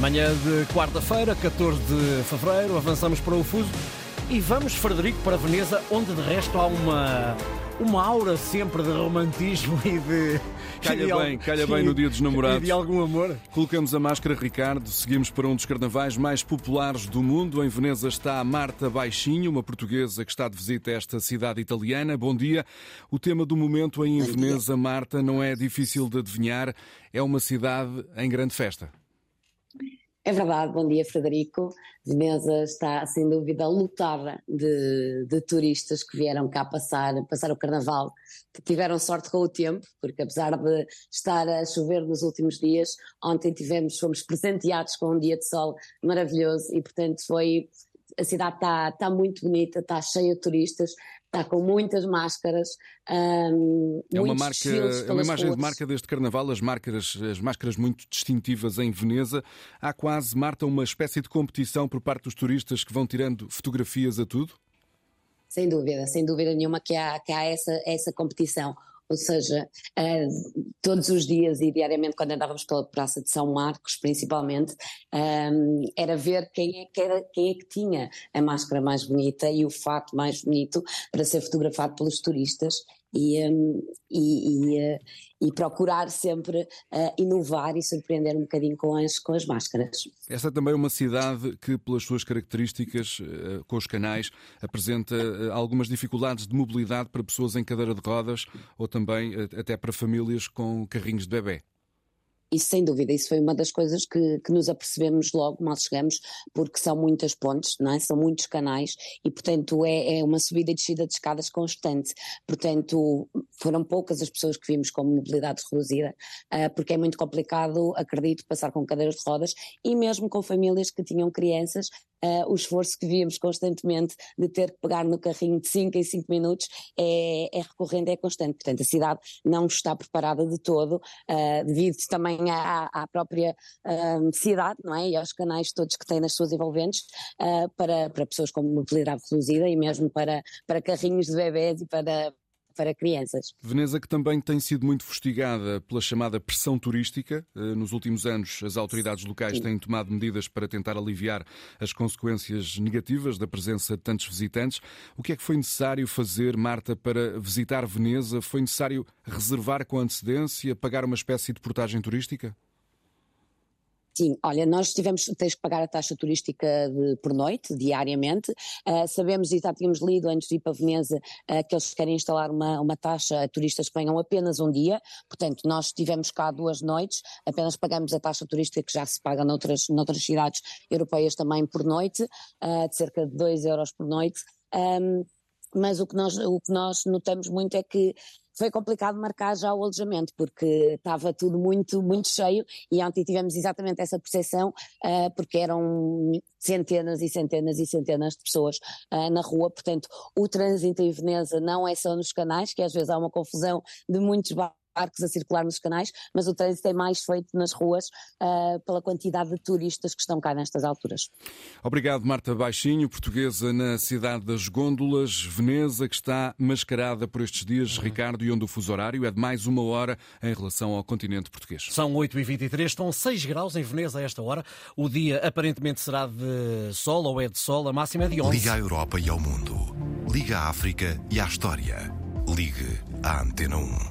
Manhã de quarta-feira, 14 de fevereiro, avançamos para o Fuso e vamos, Frederico, para Veneza, onde de resto há uma, uma aura sempre de romantismo e de. Calha de bem, calha bem no dia dos E namorados. de algum amor. Colocamos a máscara, Ricardo. Seguimos para um dos carnavais mais populares do mundo. Em Veneza está a Marta Baixinho, uma portuguesa que está de visita a esta cidade italiana. Bom dia. O tema do momento aí em Veneza, Marta, não é difícil de adivinhar. É uma cidade em grande festa. É verdade, bom dia Frederico. Veneza está sem dúvida lotada de, de turistas que vieram cá passar, passar o carnaval, que tiveram sorte com o tempo, porque apesar de estar a chover nos últimos dias, ontem tivemos, fomos presenteados com um dia de sol maravilhoso e portanto foi a cidade está, está muito bonita, está cheia de turistas, está com muitas máscaras. hum, É uma, marca, é uma imagem de ruas. marca deste carnaval, as máscaras, as máscaras muito distintivas em Veneza. Há quase, Marta, uma espécie de competição por parte dos turistas que vão tirando fotografias a tudo? Sem dúvida, sem dúvida nenhuma que há, que há essa, essa competição. Ou seja, eh, todos os dias e diariamente, quando andávamos pela Praça de São Marcos, principalmente, ehm, era ver quem é, que era, quem é que tinha a máscara mais bonita e o fato mais bonito para ser fotografado pelos turistas e, ehm, e, e, eh, e procurar sempre eh, inovar e surpreender um bocadinho com as, com as máscaras. Esta é também uma cidade que, pelas suas características, eh, com os canais, apresenta algumas dificuldades de mobilidade para pessoas em cadeira de rodas ou também até para famílias com carrinhos de bebê. Isso sem dúvida, isso foi uma das coisas que, que nos apercebemos logo mal chegamos, porque são muitas pontes, não é? são muitos canais e, portanto, é, é uma subida e descida de escadas constante. Portanto, foram poucas as pessoas que vimos com mobilidade reduzida, ah, porque é muito complicado, acredito, passar com cadeiras de rodas e mesmo com famílias que tinham crianças, ah, o esforço que víamos constantemente de ter que pegar no carrinho de 5 em 5 minutos é, é recorrente, é constante. Portanto, a cidade não está preparada de todo, ah, devido também à, à própria ah, cidade, não é? E aos canais todos que tem nas suas envolventes, ah, para, para pessoas com mobilidade reduzida e mesmo para, para carrinhos de bebés e para, para crianças. Veneza, que também tem sido muito fustigada pela chamada pressão turística. Eh, Nos últimos anos, as autoridades locais Sim. têm tomado medidas para tentar aliviar as consequências negativas da presença de tantos visitantes. O que é que foi necessário fazer, Marta, para visitar Veneza? Foi necessário reservar com antecedência, pagar uma espécie de portagem turística? Sim, olha, nós tivemos, tens que pagar a taxa turística de- por noite, diariamente. Ah, sabemos e já tínhamos lido antes de ir para Veneza ah, que eles querem instalar uma, uma taxa a turistas que venham apenas um dia. Portanto, nós estivemos cá duas noites, apenas pagamos a taxa turística que já se paga noutras, noutras cidades europeias também por noite, ah, de cerca de 2 euros por noite. Ahm, mas o que, nós, o que nós notamos muito é que foi complicado marcar já o alojamento, porque estava tudo muito, muito cheio e ontem tivemos exatamente essa percepção, ah, porque eram centenas e centenas e centenas de pessoas ah, na rua, portanto o trânsito em Veneza não é só nos canais, que às vezes há uma confusão de muitos barcos a circular nos canais, mas o trânsito é mais feito nas ruas ah, pela quantidade de turistas que estão cá nestas alturas. Obrigado, Marta Baixinho, portuguesa na cidade das Gôndolas, Veneza, que está mascarada por estes dias, Ricardo, e onde o fuso horário é de mais uma hora em relação ao continente português. São 8h23, estão 6 graus em Veneza a esta hora. O dia aparentemente será de sol ou é de sol, a máxima é de 11. Liga à Europa e ao mundo. Liga à África e à história. Ligue à Antena 1.